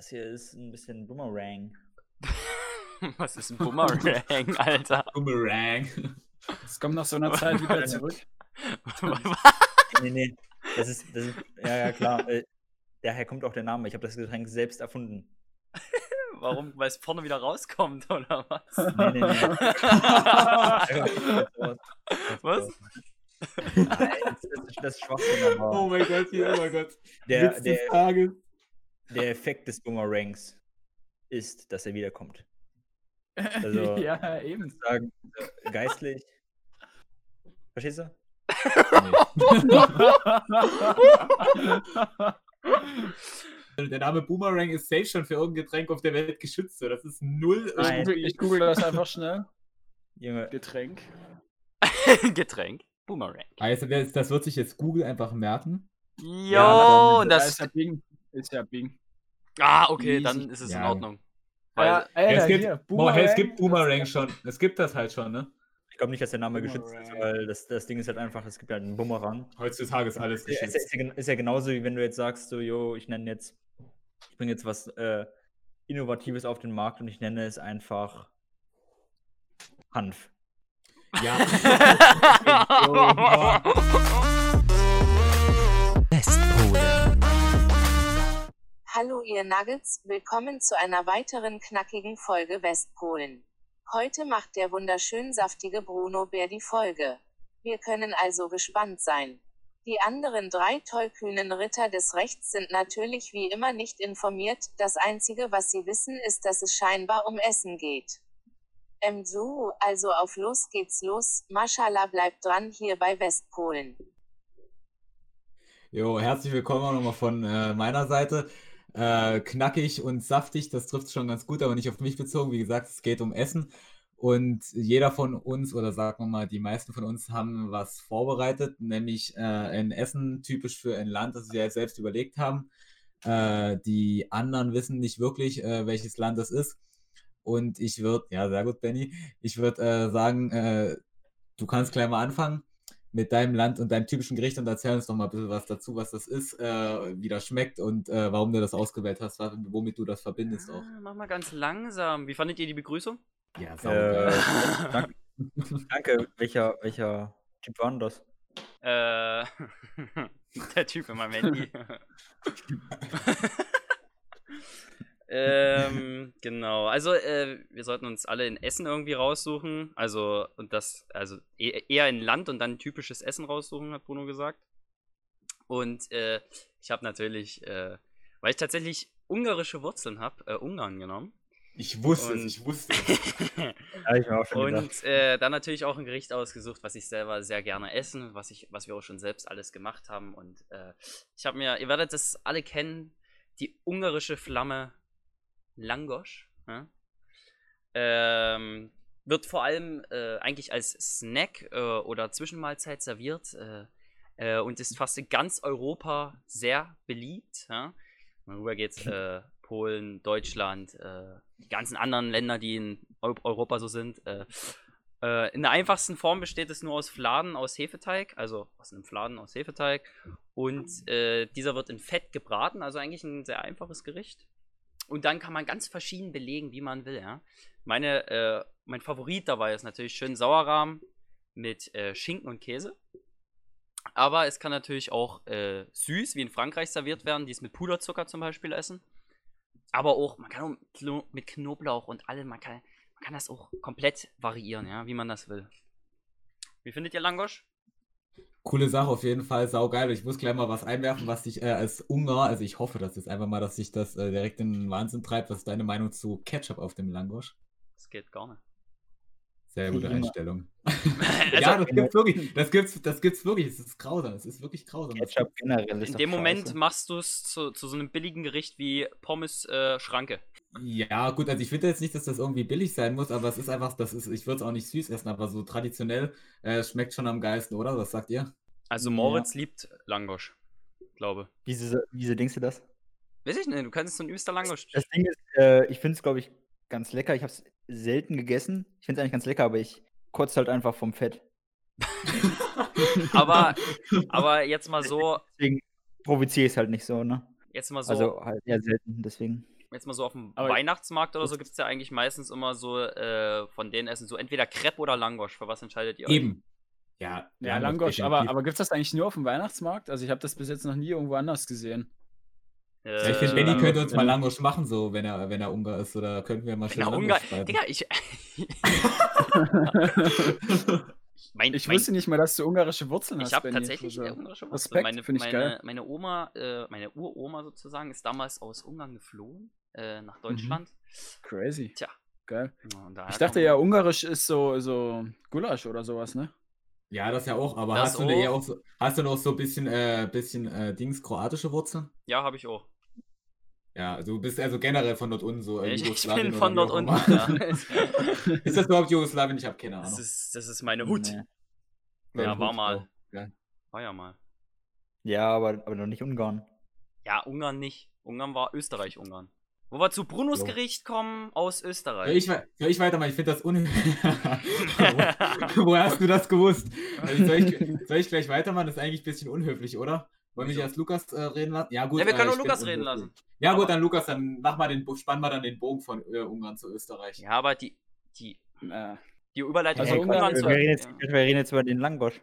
Das hier ist ein bisschen Boomerang. Was ist ein Boomerang, Alter? Boomerang. Es kommt nach so einer Zeit wieder zurück. nee, nee. Das ist, das ist ja, ja, klar. Äh, daher kommt auch der Name. Ich habe das Getränk selbst erfunden. Warum? Weil es vorne wieder rauskommt, oder was? Nee, nee, nee. Was? Nein, das ist, das ist Schwachsinn, Oh mein Gott, hier, oh mein Gott. der, Witz des der, Tages. Der Effekt des Boomerangs ist, dass er wiederkommt. Also- ja, eben. Sagen, geistlich. Verstehst du? Der Name Boomerang ist safe schon für irgendein Getränk auf der Welt geschützt. So. Das ist null Nein. irgendwie. Ich google das einfach schnell. Junge, Getränk. Getränk. Boomerang. Also, das, wird sich jetzt Google einfach merken. Jo, dann- Das das. ja. Ist ja Bing. Ah, okay, Easy. dann ist es in Ja. Ordnung. Weil, Ja, ey, es, gibt, hier, hey, es gibt Boomerang. Boomerang schon. Es gibt das halt schon, ne? ich glaube nicht, dass der Name geschützt ist, Boomerang. weil das, das Ding ist halt einfach, es gibt halt einen Bumerang. Heutzutage ist alles geschützt. ist, ja, ist ja genauso, wie wenn du jetzt sagst, so, jo, ich nenne jetzt, ich bringe jetzt was äh, Innovatives auf den Markt und ich nenne es einfach Hanf. Ja. Westpole. Hallo ihr Nuggets, willkommen zu einer weiteren knackigen Folge Westpolen. Heute macht der wunderschön saftige Bruno Bär die Folge. Wir können also gespannt sein. Die anderen drei tollkühnen Ritter des Rechts sind natürlich wie immer nicht informiert, das einzige was sie wissen ist, dass es scheinbar um Essen geht. Ähm so, also auf los geht's los, Mashallah bleibt dran hier bei Westpolen. Jo, herzlich willkommen auch nochmal von äh, meiner Seite. Äh, knackig und saftig, das trifft schon ganz gut, aber nicht auf mich bezogen. Wie gesagt, es geht um Essen. Und jeder von uns, oder sagen wir mal, die meisten von uns haben was vorbereitet, nämlich äh, ein Essen typisch für ein Land, das ja selbst überlegt haben. Äh, die anderen wissen nicht wirklich, äh, welches Land das ist. Und ich würde, ja, sehr gut, Benny, ich würde äh, sagen, äh, du kannst gleich mal anfangen mit deinem Land und deinem typischen Gericht und erzähl uns doch mal ein bisschen was dazu, was das ist, äh, wie das schmeckt und äh, warum du das ausgewählt hast, womit du das verbindest auch. Ah, Mach mal ganz langsam. Wie fandet ihr die Begrüßung? Ja, Äh, saugeil. danke, danke. Welcher, welcher Typ war denn das? Äh, der Typ in meinem Handy. ähm, genau. Also, äh, wir sollten uns alle in Essen irgendwie raussuchen. Also, und das, also e- eher in Land und dann typisches Essen raussuchen, hat Bruno gesagt. Und äh, ich habe natürlich, äh, weil ich tatsächlich ungarische Wurzeln habe, äh, Ungarn genommen. Ich wusste und- es, ich wusste es. Ja, ich auch schon. Und äh, dann natürlich auch ein Gericht ausgesucht, was ich selber sehr gerne essen, was, ich, was wir auch schon selbst alles gemacht haben. Und äh, ich habe mir, ihr werdet das alle kennen, die ungarische Flamme Langosch. Ja? Ähm, wird vor allem äh, eigentlich als Snack äh, oder Zwischenmahlzeit serviert äh, äh, und ist fast in ganz Europa sehr beliebt. Ja? Darüber geht's äh, Polen, Deutschland, äh, die ganzen anderen Länder, die in Eu Europa so sind. Äh, in der einfachsten Form besteht es nur aus Fladen aus Hefeteig, also aus einem Fladen aus Hefeteig. Und dieser wird in Fett gebraten, also eigentlich ein sehr einfaches Gericht. Und dann kann man ganz verschieden belegen, wie man will. Ja? Meine, äh, mein Favorit dabei ist natürlich schön Sauerrahm mit äh, Schinken und Käse. Aber es kann natürlich auch äh, süß, wie in Frankreich serviert werden, die es mit Puderzucker zum Beispiel essen. Aber auch, man kann auch mit Kno- mit Knoblauch und allem, man kann, man kann das auch komplett variieren, ja, wie man das will. Wie findet ihr Langosch? Coole Sache auf jeden Fall, saugeil. Ich muss gleich mal was einwerfen, was dich äh, als Ungar, also ich hoffe das jetzt einfach mal, dass sich das äh, direkt in den Wahnsinn treibt. Was ist deine Meinung zu Ketchup auf dem Langosch? Das geht gar nicht. Sehr gute. Einstellung. Also, ja, das gibt's wirklich. Das gibt's, das gibt's wirklich. Es ist grausam. Es ist wirklich grausam. Ketchup generell ist in dem Moment scheiße. machst du es zu, zu so einem billigen Gericht wie Pommes äh, Schranke. Ja, gut, also ich finde jetzt nicht, dass das irgendwie billig sein muss, aber es ist einfach, das ist, ich würde es auch nicht süß essen, aber so traditionell äh, schmeckt schon am geilsten, oder? Was sagt ihr? Also Ja. Moritz liebt Langosch, glaube. Wieso, wieso denkst du das? Weiß ich nicht, du kannst so ein übster Langosch. Das Ding ist, äh, ich finde es, glaube ich, ganz lecker. Ich habe es selten gegessen. Ich finde es eigentlich ganz lecker, aber ich kotze halt einfach vom Fett. aber, aber jetzt mal so, Deswegen provoziere ich es halt nicht so, ne? jetzt mal so, Also halt eher selten, deswegen. Jetzt mal so auf dem Aber- Weihnachtsmarkt oder so gibt es ja eigentlich meistens immer so äh, von denen Essen so entweder Crepe oder Langosch. Für was entscheidet ihr euch? Eben. Ja, Ja, Langosch, aber, aber gibt es das eigentlich nur auf dem Weihnachtsmarkt? Also ich habe das bis jetzt noch nie irgendwo anders gesehen. Äh, Ja, ich finde, Benny könnte uns mal. Langosch machen, so, wenn er, wenn er Ungar ist. Oder könnten wir mal schön Langosch Ungar. Digga, ich. mein, Ich mein, wusste nicht mal, dass du ungarische Wurzeln hast. Ich habe tatsächlich äh, ungarische Wurzeln. Respekt, Meine, ich meine, geil. meine Oma, äh, meine Uroma sozusagen, ist damals aus Ungarn geflohen äh, Mhm. nach Deutschland. Crazy. Tja. Geil. Ja, Ich dachte ja, ungarisch ist so, so Gulasch oder sowas, ne? Ja, das ja auch, aber Das hast du, eher auch. auch so, hast du noch so ein bisschen, äh, bisschen äh, Dings, kroatische Wurzeln? Ja, habe ich auch. Ja, also du bist also generell von dort unten so. äh, Ich, ich Jugoslawien bin von dort auch unten. Ja. ist das überhaupt Jugoslawien? Ich habe keine Ahnung. Das, ist, das ist meine Hut. Nee. Ja, Hut, war mal. geil. War ja mal. Ja, aber, aber noch nicht Ungarn. Ja, Ungarn nicht. Ungarn war Österreich-Ungarn. Wo wir zu Brunos Jo. Gericht kommen aus Österreich. ich, wei- soll ich weitermachen? Ich finde das un... Wo- Woher hast du das gewusst? Also soll, ich, soll ich gleich weitermachen? Das ist eigentlich ein bisschen unhöflich, oder? Wollen wir nicht erst Lukas äh, reden lassen? Ja, gut. Ja, wir können äh, nur ich Lukas reden unhöflich. lassen. Ja, gut, Aber- dann Lukas, dann mach mal den, spann mal dann den Bogen von äh, Ungarn zu Österreich. ja, aber die, die, Äh, die Überleitung Also von Ungarn- zu. reden jetzt, ja. wir reden jetzt über den Langosch.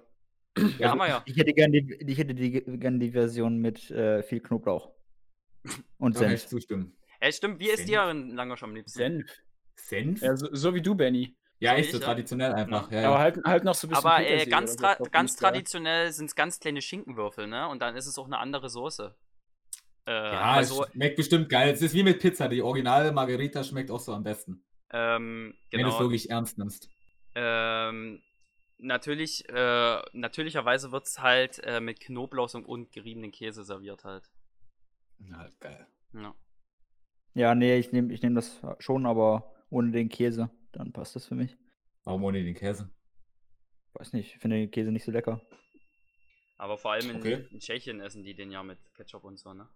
ja, haben wir ja. Ich hätte gern die, ich hätte die, gern die Version mit äh, viel Knoblauch. Und ich Senf. zustimmen. Ey, stimmt, wie ist dir in Langosch am liebsten? Senf. Senf? Ja, so, so wie du, Benny. ja, so echt ich, so ja. traditionell einfach. Ja, Aber ja. halt, halt noch so ein bisschen. Aber äh, ganz, so tra drauf, ganz traditionell sind es ganz kleine Schinkenwürfel, ne? Und dann ist es auch eine andere Soße. Äh, Ja, also, es schmeckt bestimmt geil. Es ist wie mit Pizza. Die originale Margarita schmeckt auch so am besten. ähm, Wenn du es genau. wirklich ernst nimmst. Ähm, natürlich, äh, natürlicherweise wird es halt äh, mit Knoblauch und, und geriebenen Käse serviert halt. Ja, geil. Ja. Ja, nee, ich nehme ich nehm das schon, aber ohne den Käse. Dann passt das für mich. Warum ohne den Käse? Weiß nicht, ich finde den Käse nicht so lecker. Aber vor allem in, Okay. in Tschechien essen die den ja mit Ketchup und so, ne?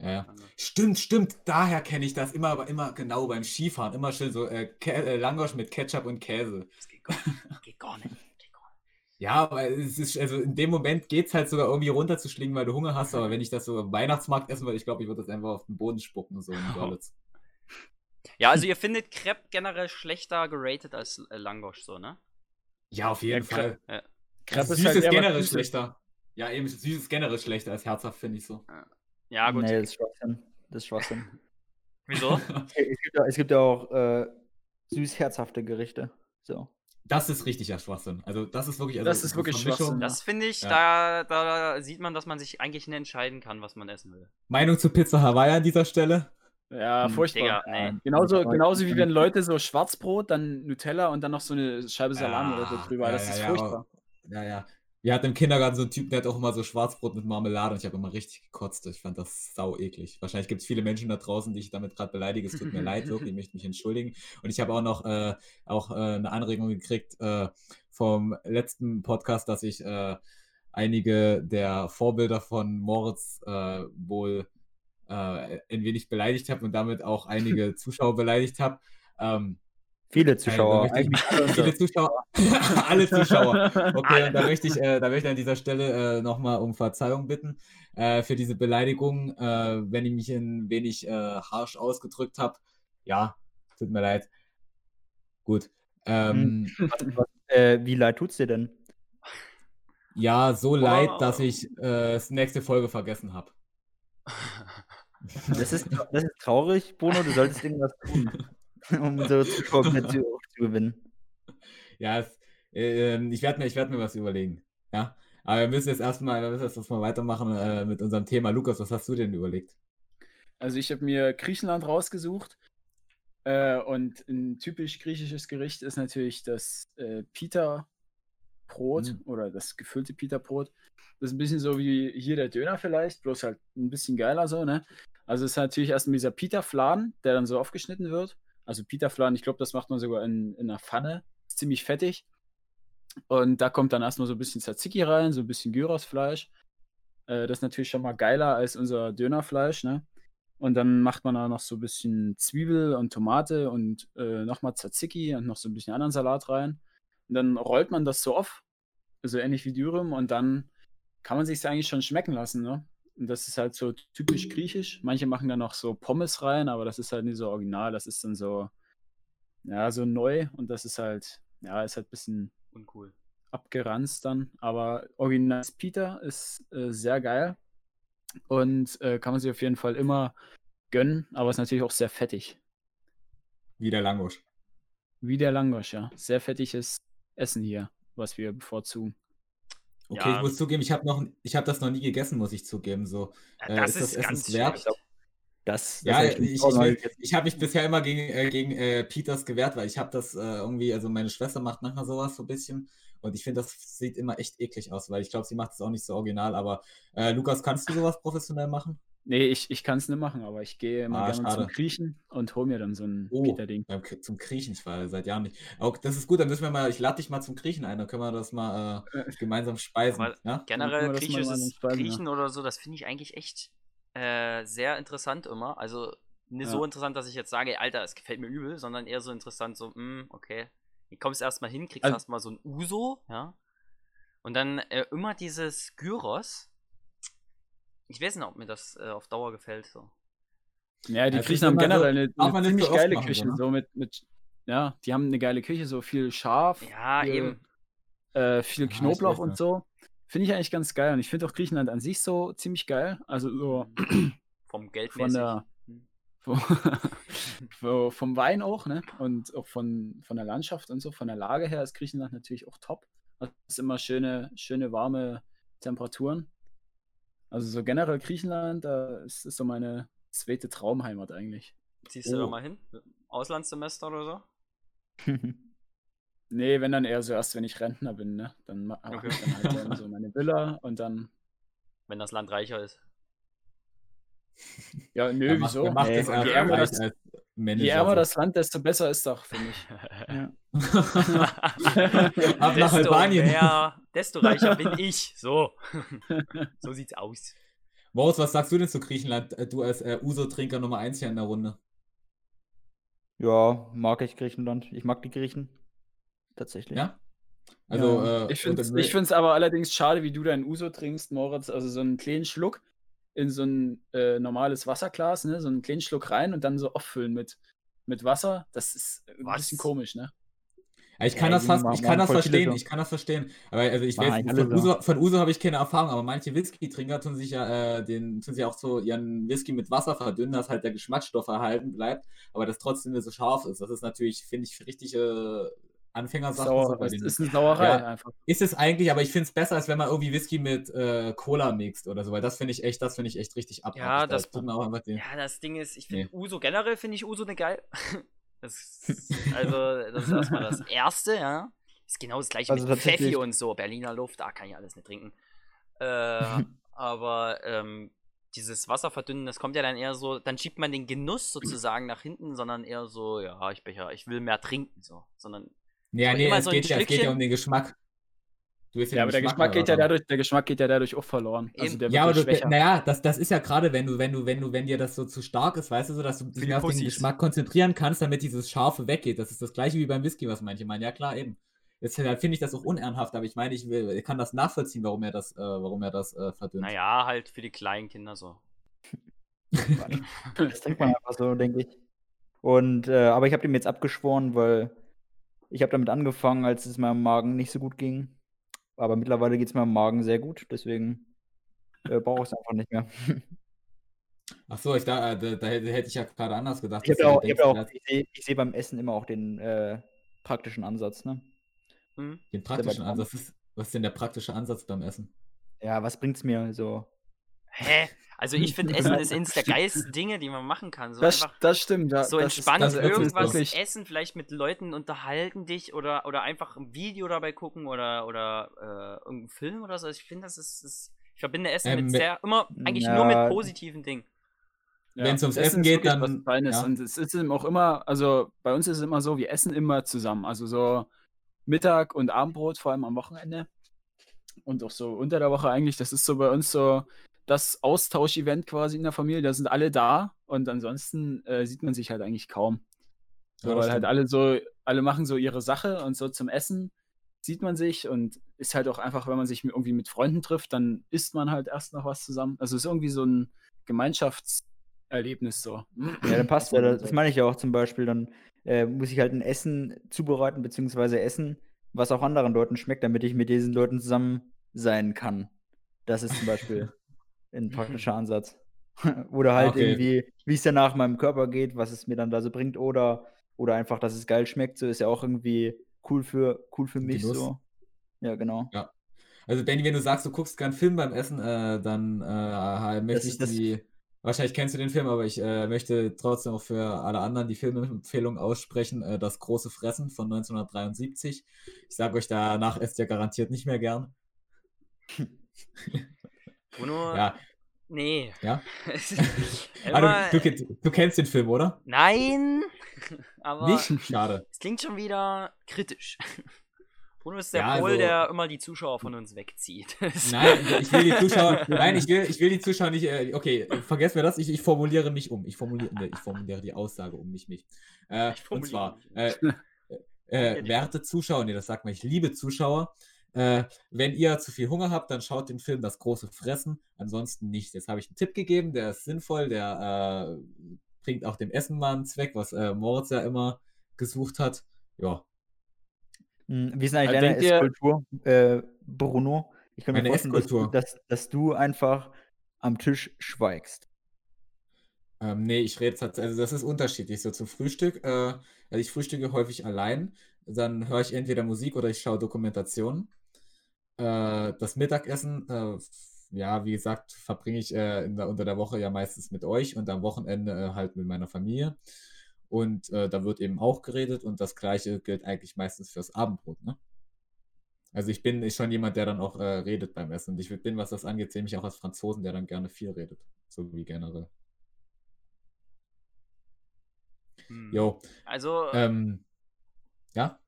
Ja, ja. Stimmt, stimmt. Daher kenne ich das immer, aber immer genau beim Skifahren. Immer schön so äh, äh, Langosch mit Ketchup und Käse. Das geht gar, geht gar nicht. Geht gar nicht. Ja, aber es ist, also in dem Moment geht es halt sogar irgendwie runterzuschlingen, weil du Hunger hast. Aber wenn ich das so am Weihnachtsmarkt essen würde, ich glaube, ich würde das einfach auf den Boden spucken. So. Ja, also ihr findet Crepe generell schlechter geratet als äh, Langosch, so, ne? Ja, auf jeden Ja, Fall. Ja. Crepe Süß ist halt generell schlechter. Ja, eben süß ist generell schlechter als herzhaft, finde ich so. Ja, gut. Nee, das ist Schwachsinn. Das ist Schwachsinn. Wieso? es, gibt ja, es gibt ja auch äh, süß-herzhafte Gerichte. So. Das ist richtiger Schwachsinn. Also das ist wirklich. Also Das ist wirklich Schwachsinn. Das finde ich, Ja. da, da sieht man, dass man sich eigentlich nicht entscheiden kann, was man essen will. Meinung zu Pizza Hawaii an dieser Stelle? Ja, Hm, furchtbar. Digga, nee. Genauso, Ja, genauso wie ja. wenn Leute so Schwarzbrot, dann Nutella und dann noch so eine Scheibe Salami oder so drüber. ja, das ja, ist ja, furchtbar. Ja, ja. Wir hatten im Kindergarten so einen Typen, der hat auch immer so Schwarzbrot mit Marmelade und ich habe immer richtig gekotzt. Ich fand das sau eklig. Wahrscheinlich gibt es viele Menschen da draußen, die ich damit gerade beleidige. Es tut mir leid, wirklich, ich möchte mich entschuldigen. Und ich habe auch noch äh, auch, äh, eine Anregung gekriegt äh, vom letzten Podcast, dass ich äh, einige der Vorbilder von Moritz äh, wohl äh, ein wenig beleidigt habe und damit auch einige Zuschauer beleidigt habe. Ähm, Viele Zuschauer. möchte ich- viele Zuschauer, alle Zuschauer. Okay, Alle. da möchte ich, äh, da möchte ich an dieser Stelle äh, nochmal um Verzeihung bitten äh, für diese Beleidigung, äh, wenn ich mich ein wenig äh, harsch ausgedrückt habe. Ja, tut mir leid. Gut. Ähm, äh, wie leid tut's dir denn? Ja, so leid, dass ich äh, nächste Folge vergessen habe. Das ist, das ist traurig, Bruno. Du solltest irgendwas tun, um unsere Zuschauer zu, zu gewinnen. Ja, es, äh, ich werde mir, ich werd mir was überlegen. Ja, aber wir müssen jetzt erstmal, wir müssen jetzt erstmal weitermachen äh, mit unserem Thema. Lukas, was hast du denn überlegt? Also ich habe mir Griechenland rausgesucht. Äh, und ein typisch griechisches Gericht ist natürlich das äh, Pita-Brot Mhm. oder das gefüllte Pita-Brot. Das ist ein bisschen so wie hier der Döner vielleicht, bloß halt ein bisschen geiler so, ne? Also es ist natürlich erstmal dieser Pita-Fladen, der dann so aufgeschnitten wird. Also Pita-Fladen, ich glaube, das macht man sogar in, in einer Pfanne. Ist ziemlich fettig. Und da kommt dann erstmal so ein bisschen Tzatziki rein, so ein bisschen Gyrosfleisch. Äh, das ist natürlich schon mal geiler als unser Dönerfleisch, ne? Und dann macht man da noch so ein bisschen Zwiebel und Tomate und äh, nochmal Tzatziki und noch so ein bisschen anderen Salat rein. Und dann rollt man das so auf, so ähnlich wie Dürüm, und dann kann man sich eigentlich schon schmecken lassen, ne? Und das ist halt so typisch griechisch. Manche machen da noch so Pommes rein, aber das ist halt nicht so original. Das ist dann so, ja, so neu und das ist halt, ja, ist halt ein bisschen Uncool. abgeranzt dann. Aber Original Peter ist äh, sehr geil und äh, kann man sich auf jeden Fall immer gönnen, aber ist natürlich auch sehr fettig. Wie der Langosch. Wie der Langosch, ja. Sehr fettiges Essen hier, was wir bevorzugen. Okay, Ja. ich muss zugeben, ich habe noch, ich habe das noch nie gegessen, muss ich zugeben. So, Ja, Äh, das ist ist, das essenswert? Das, das Ja, ich, ich, ich habe mich bisher immer gegen, äh, gegen äh, Peters gewehrt, weil ich habe das äh, irgendwie, also meine Schwester macht manchmal sowas so ein bisschen und ich finde, das sieht immer echt eklig aus, weil ich glaube, sie macht es auch nicht so original, aber äh, Lukas, kannst du sowas professionell machen? Nee, ich, ich kann es nicht machen, aber ich gehe immer Ah, gerne schade. zum Griechen und hole mir dann so ein Oh, K- zum Griechen, ich war seit Jahren nicht. Auch das ist gut, dann müssen wir mal, ich lade dich mal zum Griechen ein, dann können wir das mal äh, gemeinsam speisen. Ja? Generell mal griechisches speisen, ja. Griechen oder so, das finde ich eigentlich echt äh, sehr interessant immer. Also nicht so Ja. interessant, dass ich jetzt sage, Alter, es gefällt mir übel, sondern eher so interessant, so, hm, okay. Du kommst erstmal hin, kriegst Also- erstmal so ein Uso, ja. Und dann äh, immer dieses Gyros. Ich weiß nicht, ob mir das äh, auf Dauer gefällt. So. Ja, die Ja, Griechen haben generell eine, eine nicht ziemlich geile machen, Küche. so? So mit, mit, ja, die haben eine geile Küche, so viel Schaf, Ja, viel, eben. äh, viel ich Knoblauch und so. Finde ich eigentlich ganz geil. Und ich finde auch Griechenland an sich so ziemlich geil. Also so Vom Geld von der Hm. vom, Wein auch, ne? Und auch von, von der Landschaft und so, von der Lage her ist Griechenland natürlich auch top. Es ist immer schöne, schöne, warme Temperaturen. Also so generell Griechenland, da ist, ist so meine zweite Traumheimat eigentlich. Ziehst du da Oh. mal hin? Auslandssemester oder so? Nee, wenn dann eher so erst, wenn ich Rentner bin, ne? Dann ma- hab Okay. ich dann halt gerne so meine Villa und dann. Wenn das Land reicher ist. Ja, nö, macht, wieso? macht Nee, das je als, ärmer das- Je ärmer das Land, desto besser ist doch, finde ich. Ja. Ab nach Albanien. Mehr, desto reicher bin ich. So. so sieht's aus. Moritz, was sagst du denn zu Griechenland? Äh, Du als äh, Uso-Trinker Nummer 1 hier in der Runde. Ja, mag ich Griechenland. Ich mag die Griechen. Tatsächlich. Ja? Also, Ja. äh, Ich finde es aber allerdings schade, wie du deinen Uso trinkst, Moritz. Also so einen kleinen Schluck in so ein äh, normales Wasserglas, ne? so einen kleinen Schluck rein und dann so auffüllen mit, mit Wasser. Das ist ein Was? bisschen komisch, ne? Ja, ich kann Ja, das fast, ich kann das verstehen, ich kann das verstehen. Aber also ich weiß, von. Uso, von Uso habe ich keine Erfahrung, aber manche Whisky-Trinker tun sich ja, äh, den, tun sich auch so ihren Whisky mit Wasser verdünnen, dass halt der Geschmacksstoff erhalten bleibt, aber das trotzdem nicht so scharf ist. Das ist natürlich, finde ich, richtige Anfängersachen. Sauer, so bei das den- ist eine Sauerei Ja. einfach. ist es eigentlich, aber ich finde es besser, als wenn man irgendwie Whisky mit äh, Cola mixt oder so, weil das finde ich echt, das finde ich echt richtig abartig. Ja, Da das- Ja, das Ding ist, ich finde Nee. Uso generell finde ich Uso ne geil. Das, also, das ist erstmal das Erste, ja. Ist genau das gleiche Also mit Pfeffi und so. Berliner Luft, da kann ich alles nicht trinken. Äh, aber ähm, dieses Wasserverdünnen, das kommt ja dann eher so, dann schiebt man den Genuss sozusagen nach hinten, sondern eher so, ja, ich Becher, ich will mehr trinken, so. Sondern, Ja, nee, es so geht, ja, es geht ja um den Geschmack. Du willst Ja, aber der Geschmack geht ja dadurch, der Geschmack geht ja dadurch auch verloren. Also Ja, aber du, schwächer. naja, das, das ist ja gerade, wenn du, wenn du, wenn du, wenn dir das so zu stark ist, weißt du so, dass du dich mehr auf den. Geschmack konzentrieren kannst, damit dieses Scharfe weggeht. Das ist das gleiche wie beim Whisky, was manche meinen. Ja, klar, eben. Jetzt finde ich das auch unehrenhaft, aber ich meine, ich, will, ich kann das nachvollziehen, warum er das, äh, warum er das äh, verdünnt. naja, halt für die kleinen Kinder so. Das trinkt man einfach so, denke ich. Und, äh, aber ich habe dem jetzt abgeschworen, weil ich habe damit angefangen, als es meinem Magen nicht so gut ging. Aber mittlerweile geht es meinem Magen sehr gut, deswegen äh, brauche ich es einfach nicht mehr. Ach so, ich, da, äh, da, da hätte ich ja gerade anders gedacht. Ich auch, ich, hab auch, denkst, ich sehe ich seh beim Essen immer auch den äh, praktischen Ansatz, ne? Hm? Den praktischen Ansatz. Ist, was ist denn der praktische Ansatz beim Essen? Ja, was bringt's mir so? Hä? Also ich finde, Essen ist eines der geilsten Dinge, die man machen kann. So das, einfach das stimmt. Ja, so entspannt ist irgendwas essen, vielleicht mit Leuten unterhalten dich oder, oder einfach ein Video dabei gucken oder, oder äh, irgendeinen Film oder so. Ich finde, das ist, ist. Ich verbinde Essen Ähm, mit sehr, immer, eigentlich nur mit Ja. positiven Dingen. Wenn's ums das Essen ist geht, dann- was Feines. ja. Und es ist eben auch immer, also bei uns ist es immer so, wir essen immer zusammen. Also so Mittag- und Abendbrot, vor allem am Wochenende. Und auch so unter der Woche eigentlich. Das ist so bei uns so das Austauschevent quasi in der Familie. Da sind alle da und ansonsten äh, sieht man sich halt eigentlich kaum. So, Ja, weil halt alle so, alle machen so ihre Sache und so zum Essen sieht man sich und ist halt auch einfach, wenn man sich irgendwie mit Freunden trifft, dann isst man halt erst noch was zusammen. Also es ist irgendwie so ein Gemeinschaftserlebnis so. Ja, dann passt ja. Das, das meine ich ja auch zum Beispiel. Dann äh, muss ich halt ein Essen zubereiten, beziehungsweise essen, was auch anderen Leuten schmeckt, damit ich mit diesen Leuten zusammen sein kann. Das ist zum Beispiel ein praktischer Ansatz. oder halt Okay. irgendwie, wie es danach meinem Körper geht, was es mir dann da so bringt, oder, oder einfach, dass es geil schmeckt, so ist ja auch irgendwie cool für, cool für mich Genuss. so. Ja, genau. Also Benny, wenn du sagst, du guckst gern Film beim Essen, äh, dann äh, möchte ist ich die. Wahrscheinlich kennst du den Film, aber ich äh, möchte trotzdem auch für alle anderen die Filmempfehlung aussprechen. Äh, das große Fressen von 1973. Ich sage euch, danach esst ihr garantiert nicht mehr gern. Bruno, Ja, nee. ja. Immer, Ah, du, du, du kennst den Film, oder? nein, aber Nicht? Schade. es klingt schon wieder kritisch. Bruno ist der Ja, Pol, also- der immer die Zuschauer von uns wegzieht. Nein, ich will die Zuschauer. Nein, ich will, ich will die Zuschauer nicht. Äh, okay, vergesst mir das. Ich, ich formuliere mich um. Ich formuliere, nee, ich formuliere die Aussage um, nicht mich. Äh, Ich und zwar, äh, äh, werte Zuschauer, nee, das sagt man nicht, liebe Zuschauer, äh, wenn ihr zu viel Hunger habt, dann schaut den Film Das große Fressen. Ansonsten nicht. Jetzt habe ich einen Tipp gegeben, der ist sinnvoll, der äh, bringt auch dem Essen mal einen Zweck, was äh, Moritz ja immer gesucht hat. Ja, Hm, Wie ist denn eigentlich Also deine Esskultur, äh, Bruno? Ich kann mir Meine vorstellen, dass dass, dass du einfach am Tisch schweigst. Ähm, nee, ich rede tatsächlich, also das ist unterschiedlich. So zum Frühstück, äh, also ich frühstücke häufig allein. Dann höre ich entweder Musik oder ich schaue Dokumentationen. Äh, das Mittagessen, äh, ja, wie gesagt, verbringe ich äh, der, unter der Woche ja meistens mit euch und am Wochenende äh, halt mit meiner Familie. Und äh, da wird eben auch geredet und das Gleiche gilt eigentlich meistens fürs Abendbrot, ne? Also ich bin schon jemand, der dann auch äh, redet beim Essen. Und ich bin, was das angeht, ziemlich auch als Franzosen, der dann gerne viel redet. So wie generell. Hm. Jo. Also, Ähm, ja?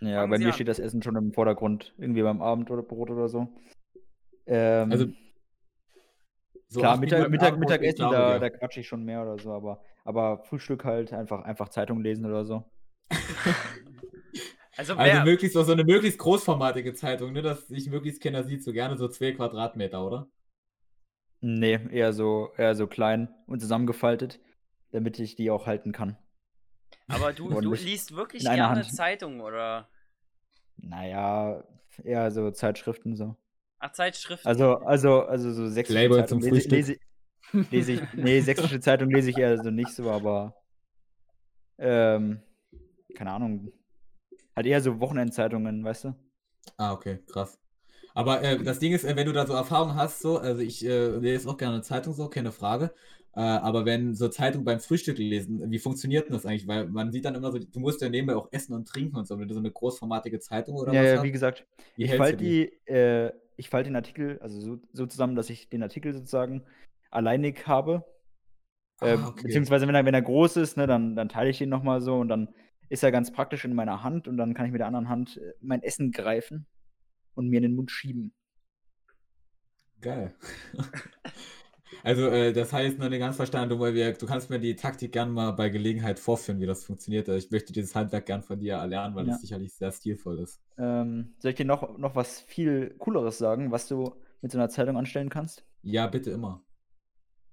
Ja, Fangen bei Sie mir an. steht das Essen schon im Vordergrund. Irgendwie beim Abend oder Brot oder so. Ähm, Also, so klar, Mittag, Mittag, ich Mittagessen, glaube da, da quatsche ich schon mehr oder so, aber, aber Frühstück halt einfach, einfach Zeitung lesen oder so. also, Also möglichst so eine möglichst großformatige Zeitung, ne, dass sich möglichst keiner sieht, so gerne so zwei Quadratmeter, oder? Nee, eher so, eher so klein und zusammengefaltet, damit ich die auch halten kann. Aber du, du liest wirklich gerne Hand. Zeitung oder Naja, eher so Zeitschriften so. Ach, Zeitschriften? Also, also, also so sächsische Playboy Zeitung zum lese, Frühstück. lese, lese ich, nee, sächsische Zeitung lese ich eher so nicht so, aber ähm, keine Ahnung. Halt eher so Wochenendzeitungen, weißt du? Ah, okay, krass. Aber äh, das Ding ist, äh, wenn du da so Erfahrung hast, so, also ich äh, lese auch gerne Zeitung so, keine Frage. Äh, aber wenn so Zeitung beim Frühstück lesen, wie funktioniert denn das eigentlich? Weil man sieht dann immer so, du musst ja nebenbei auch essen und trinken und so, wenn du so eine großformatige Zeitung oder Ja, was ja, hast. wie gesagt, Wie ich falte die, äh, ich falte den Artikel, also so, so zusammen, dass ich den Artikel sozusagen alleinig habe. Ähm, Ah, okay. Beziehungsweise wenn er, wenn er groß ist, ne, dann, dann teile ich den nochmal so und dann ist er ganz praktisch in meiner Hand und dann kann ich mit der anderen Hand äh, mein Essen greifen und mir in den Mund schieben. Geil. Also, äh, das heißt, noch nicht ganz verstanden, du, weil wir, du kannst mir die Taktik gerne mal bei Gelegenheit vorführen, wie das funktioniert. Äh, Ich möchte dieses Handwerk gern von dir erlernen, weil Ja. es sicherlich sehr stilvoll ist. Ähm, soll ich dir noch, noch was viel Cooleres sagen, was du mit so einer Zeitung anstellen kannst? Ja, bitte immer.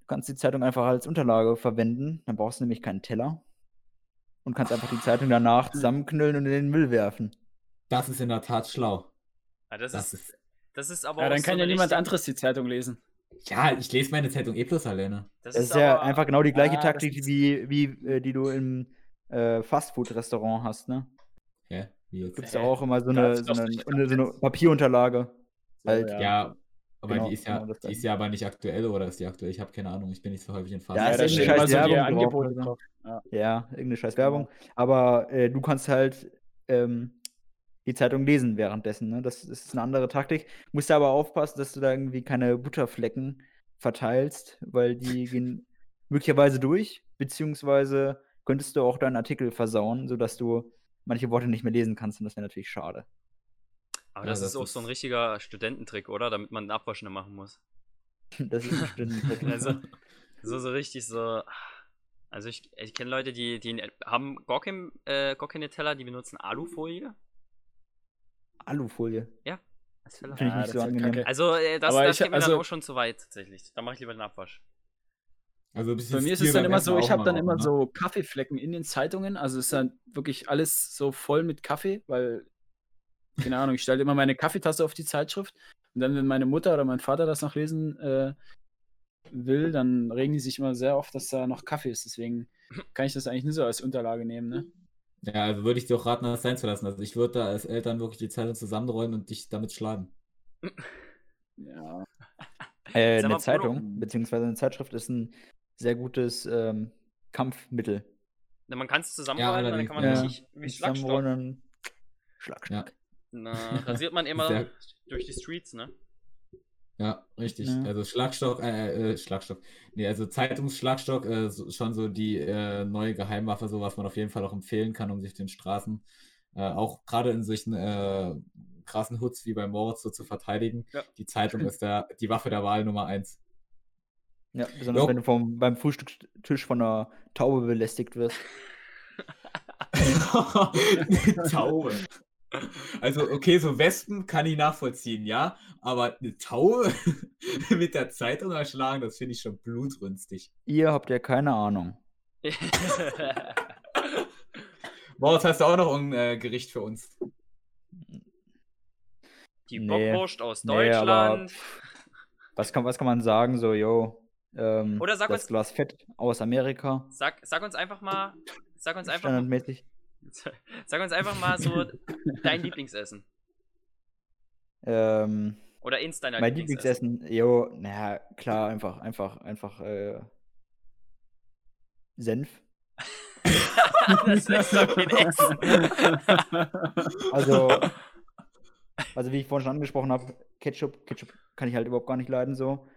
Du kannst die Zeitung einfach als Unterlage verwenden, dann brauchst du nämlich keinen Teller und kannst einfach die Zeitung danach zusammenknüllen und in den Müll werfen. Das ist in der Tat schlau. Ja, das, Das ist, ist. das ist aber Ja, dann so kann ja eine niemand anderes die Zeitung lesen. Ja, ich lese meine Zeitung eh bloß alleine. Das, Das ist ja aber- einfach genau die gleiche Ah, das Taktik, ist- wie, wie äh, die du im äh, Fastfood-Restaurant hast, ne? Hä? Wie jetzt? Gibt es ja auch immer so eine, ist so eine, so eine Papierunterlage. Halt. ja. Ja, aber Genau, die ist ja, genau das die ist ja aber nicht aktuell oder ist die aktuell? Ich habe keine Ahnung. Ich bin nicht so häufig in Fast Ja, Ja, ist da irgendeine scheiß so Werbung drauf Angebote so. drauf. Ja. Ja, irgendeine scheiß Genau. Werbung. Aber äh, du kannst halt ähm, die Zeitung lesen währenddessen. Ne? Das, ist eine andere Taktik. Musst aber aufpassen, dass du da irgendwie keine Butterflecken verteilst, weil die gehen möglicherweise durch, beziehungsweise könntest du auch deinen Artikel versauen, sodass du manche Worte nicht mehr lesen kannst und das wäre natürlich schade. Aber Ja, das, das ist auch so ein richtiger Studententrick, oder? Damit man einen Abwaschen machen muss. Das ist ein Trick. Also, so, so richtig so. Also ich, ich kenne Leute, die, die haben gar, kein, äh, gar keine Teller, die benutzen Alufolie. Alufolie. Als Feller. Finde ich Ja, nicht das so ist angenehm. kacke. Also, äh, das, das ich- geht mir also- dann auch schon zu weit, tatsächlich. Da mache ich lieber den Abwasch. Also Bei mir ist es dann immer so, ich habe dann immer ne? so Kaffeeflecken in den Zeitungen. Also es ist dann wirklich alles so voll mit Kaffee, weil, keine Ahnung, ich stelle immer meine Kaffeetasse auf die Zeitschrift. Und dann, wenn meine Mutter oder mein Vater das noch lesen äh, will, dann regen die sich immer sehr oft, dass da noch Kaffee ist. Deswegen kann ich das eigentlich nicht so als Unterlage nehmen. Ne? Ja, also würde ich dir auch raten, das sein zu lassen. Also ich würde da als Eltern wirklich die Zeitung zusammenrollen und dich damit schlagen. Ja. Äh, eine Zeitung, Bruno. beziehungsweise eine Zeitschrift ist ein sehr gutes ähm, Kampfmittel. Na, Man kann es zusammenrollen, dann allerdings, kann man ja. richtig wie Nicht Schlagstock. Schlag, Ja. Na, rasiert man immer Sehr- durch die Streets, ne? Ja, richtig. Ja. Also Schlagstock, äh, äh, Schlagstock. Nee, also Zeitungsschlagstock, äh, so, schon so die äh, neue Geheimwaffe, so was man auf jeden Fall auch empfehlen kann, um sich auf den Straßen, äh, auch gerade in solchen äh, krassen Hoods wie bei Moritz so zu verteidigen. Ja. Die Zeitung ist der, die Waffe der Wahl Nummer eins. Ja, besonders Jo. wenn du vom, beim Frühstückstisch von einer Taube belästigt wirst. Taube. Also, okay, so Wespen kann ich nachvollziehen, ja, aber eine Taube mit der Zeitung erschlagen, das finde ich schon blutrünstig. Ihr habt ja keine Ahnung. Moritz, hast du auch noch ein äh, Gericht für uns? Die Nee. Bockwurst aus Nee, aber Deutschland. pff, was, kann, was kann man sagen? So, yo, ähm, Oder sag das uns- Glas Fett aus Amerika. Sag, sag uns einfach mal, sag uns einfach, Standardmäßig. sag uns einfach mal so dein Lieblingsessen. Ähm, Oder ins deiner mein Lieblingsessen, yo, naja, klar, einfach, einfach, einfach, äh, Senf. das ist doch kein Essen. Also, also wie ich vorhin schon angesprochen habe, Ketchup, Ketchup kann ich halt überhaupt gar nicht leiden so.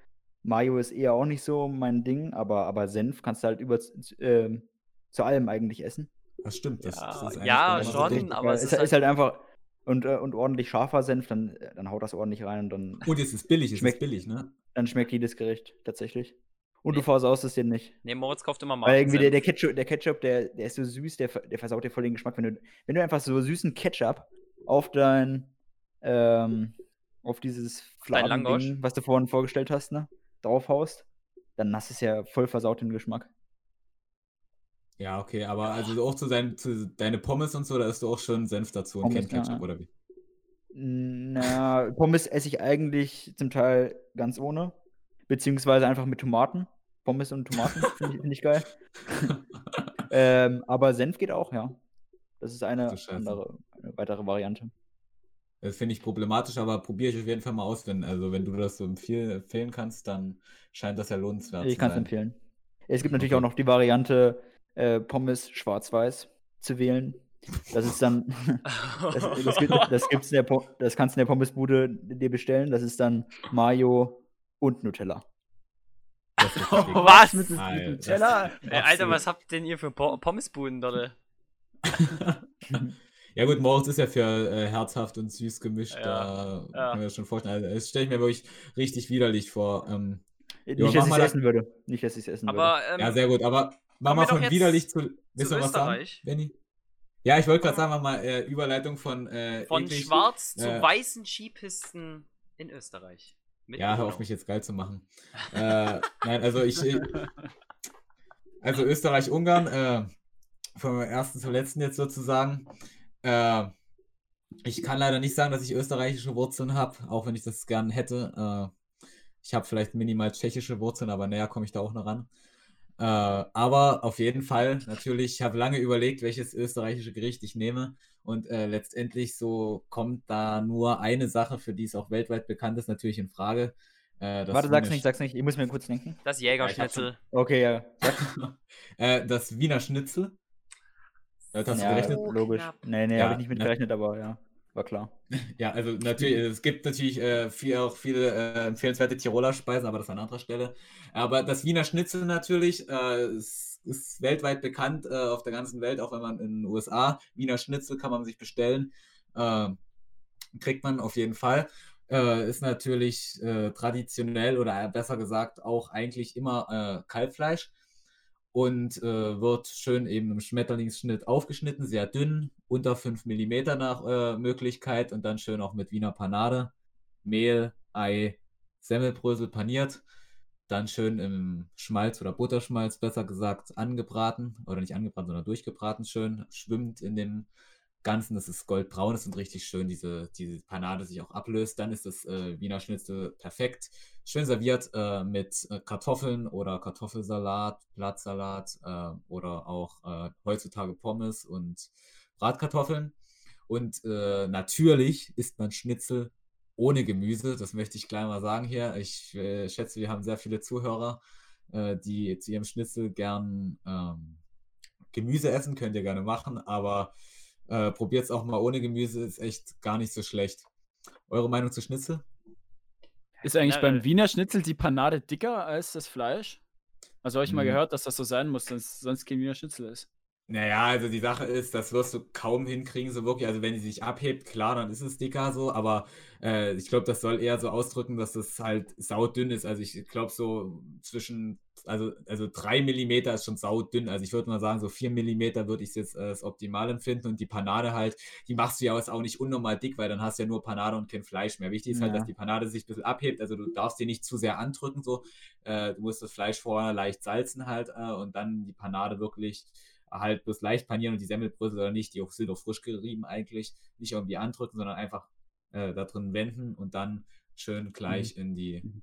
Mayo ist eher auch nicht so mein Ding, aber, aber Senf kannst du halt über ähm, zu allem eigentlich essen. Das stimmt, das, Ja, das ja, genau schon, richtig aber es ist, ist halt- ist halt einfach und, äh, und ordentlich scharfer Senf, dann, dann haut das ordentlich rein und dann, Und es ist billig, es Schmeckt- ist billig, ne? dann schmeckt jedes Gericht tatsächlich. Und Nee. du versaust es dir nicht. Nee, Moritz kauft immer Weil irgendwie der, der. Ketchup, der Ketchup, der, der ist so süß, der, der versaut dir voll den Geschmack. Wenn du, wenn du einfach so süßen Ketchup auf dein, ähm, auf dieses? Fladending, was du vorhin vorgestellt hast, ne, draufhaust, dann hast du es ja voll versaut den Geschmack. Ja, okay, aber also auch zu, sein, zu deine Pommes und so, da isst du auch schon Senf dazu und Pommes, kein Ketchup, ja. oder wie? Na, Pommes esse ich eigentlich zum Teil ganz ohne, beziehungsweise einfach mit Tomaten. Pommes und Tomaten finde ich, find ich geil. ähm, aber Senf geht auch, ja. Das ist eine andere, eine weitere Variante. Das finde ich problematisch, aber probiere ich auf jeden Fall mal aus. Wenn, also wenn du das so empfehlen, kannst, dann scheint das ja lohnenswert Ich zu kann es sein. empfehlen. Es gibt natürlich Okay. auch noch die Variante, äh, Pommes schwarz-weiß zu wählen. Das ist dann, das, das, gibt, das, gibt's in der das kannst du in der Pommesbude dir bestellen. Das ist dann Mayo und Nutella. Richtig. Was? Mit, Alter, Nutella? Ey, Alter, was habt denn ihr für Po- Pommesbuden dort? Ja gut, Moritz ist ja für äh, herzhaft und süß gemischt, Ja, da ja. kann man das schon vorstellen. Also, das stelle ich mir wirklich richtig widerlich vor. Ähm, Nicht, mach dass ich es essen würde. Nicht, dass ich es essen würde. Aber ähm, ja, sehr gut, aber mach kommen mal wir von widerlich zu. Willst du was sagen, Österreich. Benny? Ja, ich wollte gerade sagen, mach mal äh, Überleitung von, äh, von eklig- schwarz zu äh, weißen Skipisten in Österreich. Mit Ja, hör auf mich jetzt geil zu machen. äh, nein, also ich. ich- Also Österreich-Ungarn, äh, vom ersten zum letzten jetzt sozusagen. Äh, ich kann leider nicht sagen, dass ich österreichische Wurzeln habe, auch wenn ich das gern hätte. Äh, ich habe vielleicht minimal tschechische Wurzeln, aber näher komme ich da auch noch ran. Äh, aber auf jeden Fall, natürlich, ich habe lange überlegt, welches österreichische Gericht ich nehme. Und äh, letztendlich so kommt da nur eine Sache, für die es auch weltweit bekannt ist, natürlich in Frage. Äh, das Warte, sag's nicht, sag's nicht. Ich muss mir kurz denken. Das Ja, Jägerschnitzel. Okay, ja. Äh, das Wiener Schnitzel. Damit hast du ja, gerechnet? logisch. knapp. Nee, nee, Ja, habe ich nicht mit na- gerechnet, aber ja, war klar. Ja, also natürlich, es gibt natürlich äh, viel, auch viele äh, empfehlenswerte Tiroler Speisen, aber das an anderer Stelle. Aber das Wiener Schnitzel natürlich äh, ist, ist weltweit bekannt äh, auf der ganzen Welt, auch wenn man in den USA Wiener Schnitzel kann man sich bestellen. Äh, kriegt man auf jeden Fall. Äh, ist natürlich äh, traditionell oder besser gesagt auch eigentlich immer Kalbfleisch. Und äh, wird schön eben im Schmetterlingsschnitt aufgeschnitten, sehr dünn, unter 5 mm nach äh, Möglichkeit und dann schön auch mit Wiener Panade, Mehl, Ei, Semmelbrösel paniert, dann schön im Schmalz oder Butterschmalz besser gesagt angebraten oder nicht angebraten, sondern durchgebraten schön, schwimmt in dem Ganzen, dass es goldbraun ist und richtig schön diese, diese Panade sich auch ablöst. Dann ist das äh, Wiener Schnitzel perfekt. Schön serviert äh, mit äh, Kartoffeln oder Kartoffelsalat, Blattsalat äh, oder auch äh, heutzutage Pommes und Bratkartoffeln. Und äh, natürlich isst man Schnitzel ohne Gemüse. Das möchte ich gleich mal sagen hier. Ich schätze, wir haben sehr viele Zuhörer, die zu ihrem Schnitzel gern ähm, Gemüse essen. Könnt ihr gerne machen, aber äh, Probiert es auch mal ohne Gemüse, ist echt gar nicht so schlecht. Eure Meinung zu Schnitzel? Ist eigentlich ja, beim Wiener Schnitzel die Panade dicker als das Fleisch? Also habe ich mal mhm. gehört, dass das so sein muss, dass sonst kein Wiener Schnitzel ist. Naja, also die Sache ist, das wirst du kaum hinkriegen, so wirklich. Also wenn sie sich abhebt, klar, dann ist es dicker so, aber äh, ich glaube, das soll eher so ausdrücken, dass es halt saudünn ist. Also ich glaube, so zwischen, also, also 3 mm ist schon saudünn. Also ich würde mal sagen, so 4 mm würde ich jetzt äh, als optimal empfinden. Und die Panade halt, die machst du ja auch nicht unnormal dick, weil dann hast du ja nur Panade und kein Fleisch mehr. Wichtig ist halt, ja. halt, dass die Panade sich ein bisschen abhebt. Also du darfst die nicht zu sehr andrücken, so. Äh, du musst das Fleisch vorher leicht salzen halt äh, und dann die Panade wirklich halt bloß leicht panieren und die Semmelbrösel oder nicht, die auch sind auch frisch gerieben eigentlich, nicht irgendwie andrücken, sondern einfach äh, da drin wenden und dann schön gleich mhm. in die mhm.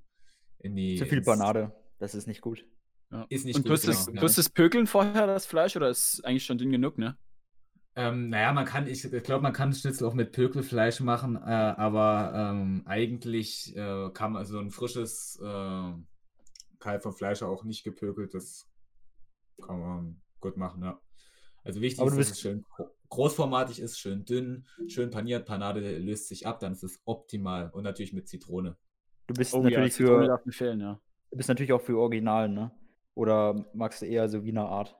in die zu viel Panade, das ist nicht gut. Ja. Ist nicht und gut. Und genau, du das Pökeln vorher das Fleisch oder ist eigentlich schon dünn genug, ne? Ähm, naja, man kann, ich, ich glaube, man kann Schnitzel auch mit Pökelfleisch machen, äh, aber ähm, eigentlich äh, kann man so ein frisches äh, Kalb vom Fleisch auch nicht gepökelt, das kann man gut machen, ja. Also wichtig ist, dass es schön großformatig ist, schön dünn, schön paniert, Panade löst sich ab, dann ist es optimal. Und natürlich mit Zitrone. Du bist oh, natürlich ja, für. Fällen, ja. Du bist natürlich auch für Original, ne? Oder magst du eher so Wiener Art?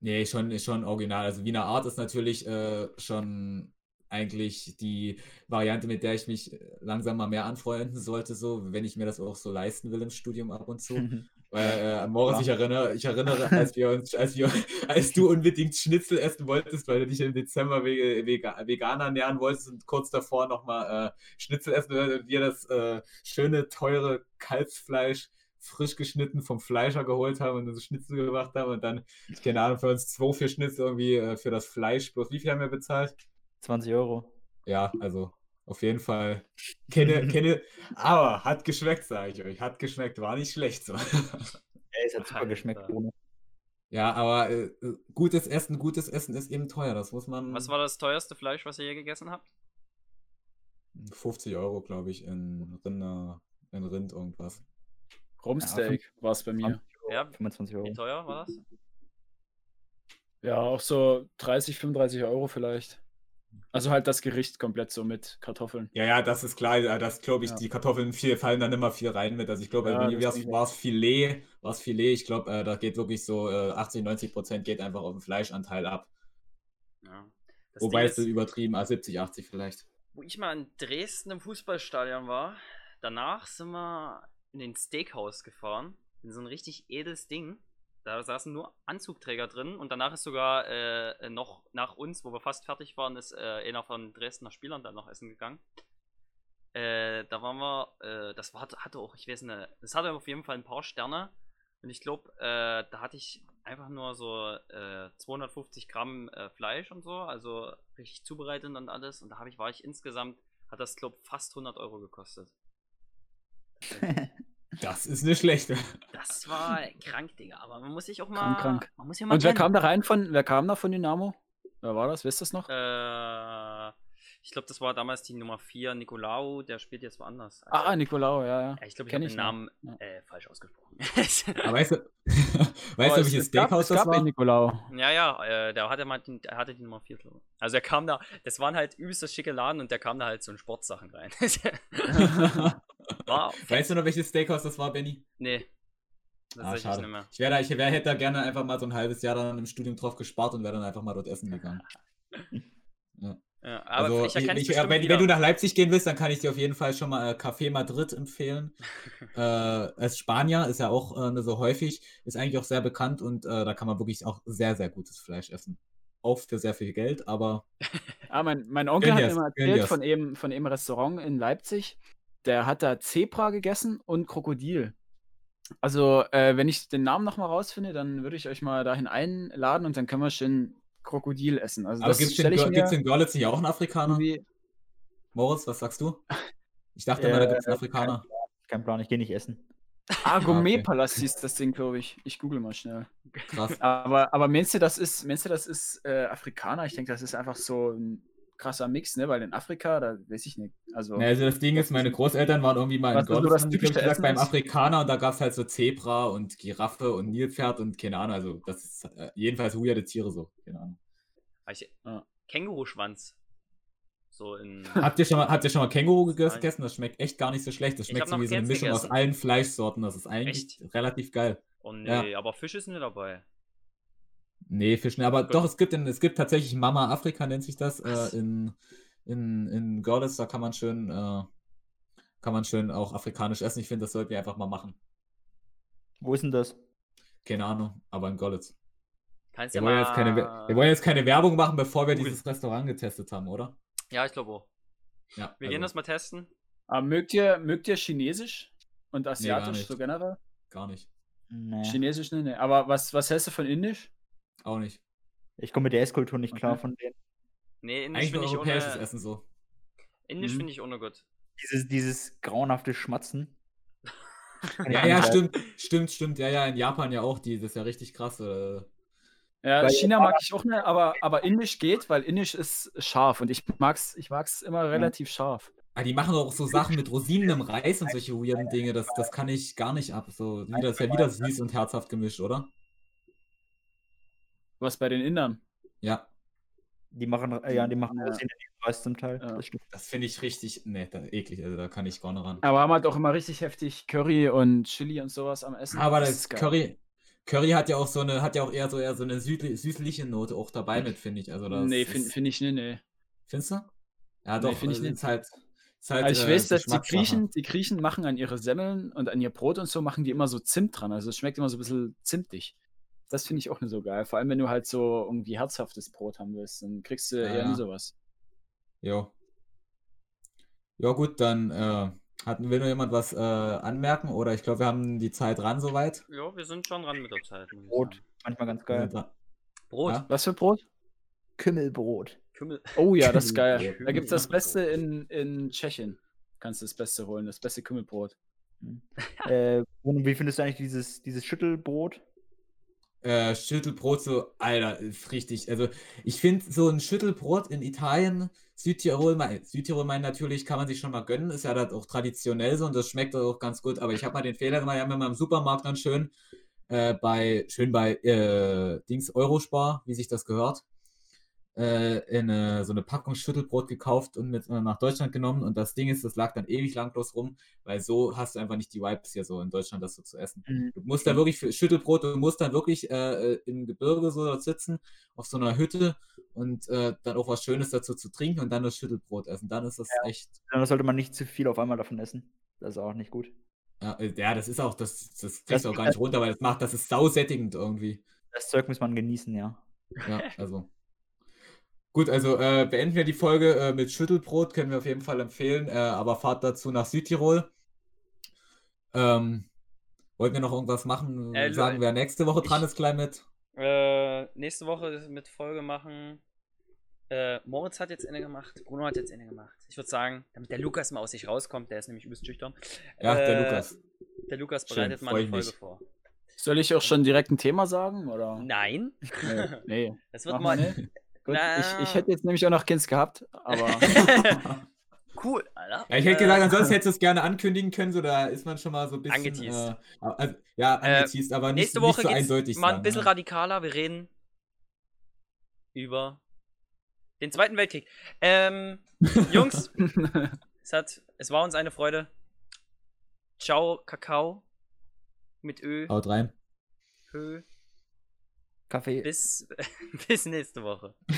Nee, schon, schon original. Also Wiener Art ist natürlich äh, schon eigentlich die Variante, mit der ich mich langsam mal mehr anfreunden sollte, so, wenn ich mir das auch so leisten will im Studium ab und zu. Weil, äh, Moritz, ich erinnere, ich erinnere, als wir uns, als wir, als du unbedingt Schnitzel essen wolltest, weil du dich im Dezember Vega, Veganer ernähren wolltest und kurz davor nochmal äh, Schnitzel essen und wir das äh, schöne, teure Kalbsfleisch frisch geschnitten vom Fleischer geholt haben und so Schnitzel gemacht haben und dann, keine Ahnung, für uns zwei, vier Schnitzel irgendwie äh, für das Fleisch. Bloß wie viel haben wir bezahlt? 20 Euro. Ja, also auf jeden Fall. Kenne, kenne, aber hat geschmeckt, sage ich euch. Hat geschmeckt, war nicht schlecht. So. Ja, es hat super geschmeckt, Bruno. Ja, aber äh, gutes Essen, gutes Essen ist eben teuer. Das muss man. Was war das teuerste Fleisch, was ihr je gegessen habt? 50 Euro, glaube ich, in Rinder, in Rind irgendwas. Rumsteak ja, war es bei mir. Ja, 25 Euro. Wie teuer war das? Ja, auch so 30, 35 Euro vielleicht. Also halt das Gericht komplett so mit Kartoffeln. Ja, ja, das ist klar. Das glaube ich, ja. die Kartoffeln viel, fallen dann immer viel rein mit. Also ich glaube, ja, war es Filet, war es Filet. Ich glaube, äh, da geht wirklich so äh, 80, 90 Prozent geht einfach auf den Fleischanteil ab. Ja. Wobei es ist übertrieben, also 70, 80 vielleicht. Wo ich mal in Dresden im Fußballstadion war, danach sind wir in den Steakhouse gefahren. In so ein richtig edles Ding. Da saßen nur Anzugträger drin und danach ist sogar äh, noch nach uns, wo wir fast fertig waren, ist äh, einer von Dresdner Spielern dann noch essen gegangen. Äh, da waren wir, äh, das war, hatte auch, ich weiß nicht, das hatte auf jeden Fall ein paar Sterne. Und ich glaube, äh, da hatte ich einfach nur so 250 äh, Gramm Fleisch und so, also richtig zubereitet und alles. Und da habe ich, war ich insgesamt, hat das, glaube fast 100 Euro gekostet. Das ist eine schlechte. Das war krank, Digga. Aber man muss sich auch mal. Krank, krank. Man muss ja mal Und wer kam da rein von, wer kam da von Dynamo? Wer war das? Wisst ihr das noch? Äh, ich glaube, das war damals die Nummer 4, Nicolau, der spielt jetzt woanders. Also, ah, Nicolau, ja, ja. ich glaube, ich habe den Namen äh, falsch ausgesprochen. Aber weißt du, weißt du, welches Steakhouse das war? Nicolau. Ja, ja, äh, der, hatte mal, der hatte die Nummer 4, glaube ich. Also er kam da, das waren halt übelst das schicke Laden und der kam da halt so in Sportsachen rein. wow. Weißt du noch, welches Steakhouse das war, Benny? Nee. Das ah, schade. Nicht mehr. Ich, wär ich wär, hätte da gerne einfach mal so ein halbes Jahr dann im Studium drauf gespart und wäre dann einfach mal dort essen gegangen. ja. Ja, aber also, ich ich, es bestimmt wenn, wenn du nach Leipzig gehen willst, dann kann ich dir auf jeden Fall schon mal äh, Café Madrid empfehlen. äh, als Spanier ist ja auch äh, so häufig, ist eigentlich auch sehr bekannt und äh, da kann man wirklich auch sehr, sehr gutes Fleisch essen. Auch für sehr viel Geld, aber Ah, mein, mein Onkel hat mir mal erzählt von eben, von eben Restaurant in Leipzig. Der hat da Zebra gegessen und Krokodil. Also, äh, wenn ich den Namen nochmal rausfinde, dann würde ich euch mal dahin einladen und dann können wir schön Krokodil essen. Also, aber gibt es mir gibt's in Görlitz nicht auch einen Afrikaner? Moritz, was sagst du? Ich dachte immer, da gibt es einen Äh, Afrikaner. Kein Plan, ich gehe nicht essen. Ah, okay. Gourmet-Palast hieß das Ding, glaube ich. Ich google mal schnell. Krass. Aber, aber meinst du, das ist, meinst du, das ist äh, Afrikaner? Ich denke, das ist einfach so ein krasser Mix, ne? Weil in Afrika, da weiß ich nicht. Also, Ja, also das Ding ist, meine Großeltern waren irgendwie mal in ist so gesagt, Essen beim? Afrikaner und da gab es halt so Zebra und Giraffe und Nilpferd und keine Ahnung, also das ist äh, jedenfalls weirde Tiere so, keine Ahnung. Ich, Ja. Känguruschwanz. So in. Habt ihr schon mal, habt ihr schon mal Känguru gegessen? Nein. Das schmeckt echt gar nicht so schlecht. Das schmeckt so wie so eine Mischung aus gegessen. allen Fleischsorten. Das ist eigentlich relativ geil. Oh nee, Ja. aber Fisch ist nicht dabei. Nee, Fisch, ne, aber Gut. doch, es gibt, in, es gibt tatsächlich Mama Afrika, nennt sich das, äh, in, in, in Görlitz, da kann man schön, äh, kann man schön auch afrikanisch essen. Ich finde, das sollten wir einfach mal machen. Wo ist denn das? Keine Ahnung, aber in Görlitz. Kannst Wir ja wollen, mal. jetzt keine, We- wir wollen jetzt keine Werbung machen, bevor wir Google. dieses Restaurant getestet haben, oder? Ja, ich glaube auch. Ja. Wir also, gehen das mal testen. aber mögt ihr, mögt ihr Chinesisch und Asiatisch nicht. so generell? Gar nicht. Nee. Chinesisch, ne, ne. Aber was, was hältst du von Indisch? Auch nicht. Ich komme mit der Esskultur nicht klar Okay. von denen. Nee, Indisch finde ich europäisches ohne. Essen so. Indisch Mhm. finde ich ohne gut. Dieses, dieses grauenhafte Schmatzen. Ja, ja, stimmt, stimmt, stimmt. Ja, ja, in Japan ja auch, die, das ist ja richtig krass. Äh, Ja, Weil- China mag ich auch nicht, aber, aber Indisch geht, weil Indisch ist scharf und ich mag's, ich mag's immer relativ scharf. Ah, die machen auch so Sachen mit Rosinen im Reis und solche weirden Dinge. Das, das kann ich gar nicht ab. So, wieder, das ist ja wieder süß und herzhaft gemischt, oder? Was bei den Indern. Ja, Die machen, äh, ja, die machen Ja. Rosinen in den Reis zum Teil. Ja. Das das finde ich richtig, nee, da, eklig. Also da kann ich gar nicht ran. Aber haben halt auch immer richtig heftig Curry und Chili und sowas am Essen. Aber das ist geil. Curry, Curry hat ja auch so eine, hat ja auch eher so eher so eine südli süßliche Note auch dabei mit, finde ich. Also das Nee, finde find ich nicht, nee. Findest du? Ja, Nee, doch, find ich nicht. Ist halt, ist halt, Also ich äh, weiß, dass die. Griechen, die Griechen machen an ihre Semmeln und an ihr Brot und so, machen die immer so Zimt dran. Also es schmeckt immer so ein bisschen zimtig. Das finde ich auch nicht so geil. Vor allem, wenn du halt so irgendwie herzhaftes Brot haben willst, dann kriegst du Ja, eher ja. nie sowas. Jo. Ja, gut, dann äh, hatten will nur jemand was äh, anmerken oder ich glaube, wir haben die Zeit ran soweit. Ja, wir sind schon dran mit der Zeit. Brot, manchmal ganz geil. Brot. Ja. Was für Brot? Kümmelbrot. Kümmel. Oh ja, das ist geil. Da gibt es das Beste in, in Tschechien. Kannst du das Beste holen, das beste Kümmelbrot. äh, und wie findest du eigentlich dieses, dieses Schüttelbrot? Äh, Schüttelbrot, so, Alter, ist richtig. Also, ich finde so ein Schüttelbrot in Italien, Südtirol, Südtirol, mein natürlich, kann man sich schon mal gönnen, ist ja das auch traditionell so und das schmeckt auch ganz gut. Aber ich habe mal den Fehler gemacht, ich habe mir mal im Supermarkt dann schön äh, bei, schön bei äh, Dings Eurospar, wie sich das gehört, äh, in äh, so eine Packung Schüttelbrot gekauft und mit äh, nach Deutschland genommen. Und das Ding ist, das lag dann ewig lang bloß rum, weil so hast du einfach nicht die Vibes hier so in Deutschland, das so zu essen. Du musst da wirklich für Schüttelbrot, du musst dann wirklich äh, äh, im Gebirge so dort sitzen, auf so einer Hütte und äh, dann auch was Schönes dazu zu trinken und dann das Schüttelbrot essen. Dann ist das echt. Dann sollte man nicht zu viel auf einmal davon essen. Das ist auch nicht gut. Ja, ja das ist auch, das, das kriegst du auch gar nicht runter, weil das macht, das ist sausättigend irgendwie. Das Zeug muss man genießen, ja. Ja, also. Gut, also äh, beenden wir die Folge äh, mit Schüttelbrot, können wir auf jeden Fall empfehlen, äh, aber fahrt dazu nach Südtirol. Ähm, wollten wir noch irgendwas machen? Äh, Sagen, wer nächste Woche dran ich- ist, gleich mit. Äh, nächste Woche mit Folge machen. Äh, Moritz hat jetzt Ende gemacht, Bruno hat jetzt Ende gemacht. Ich würde sagen, damit der Lukas mal aus sich rauskommt, der ist nämlich übelst schüchtern. Ja, der Lukas. Der Lukas Schön, bereitet mal freu eine Folge mich. vor. Soll ich auch schon direkt ein Thema sagen? Oder? Nein, Nee. nee. das wird Mach mal. Gut, ich, ich hätte jetzt nämlich auch noch Kinds gehabt, aber cool, Alter. Ja, ich hätte Äh, gesagt, ansonsten hättest du es gerne ankündigen können, so da ist man schon mal so ein bisschen. Angeteased. Äh, also, ja, angeteased, aber nicht, Nächste Woche nicht so eindeutig. mal ein bisschen ne? radikaler. Wir reden über den Zweiten Weltkrieg. Ähm, Jungs, es, hat, es war uns eine Freude. Ciao, Kakao. Mit Ö. Haut rein. Ö. Kaffee. Bis, bis nächste Woche.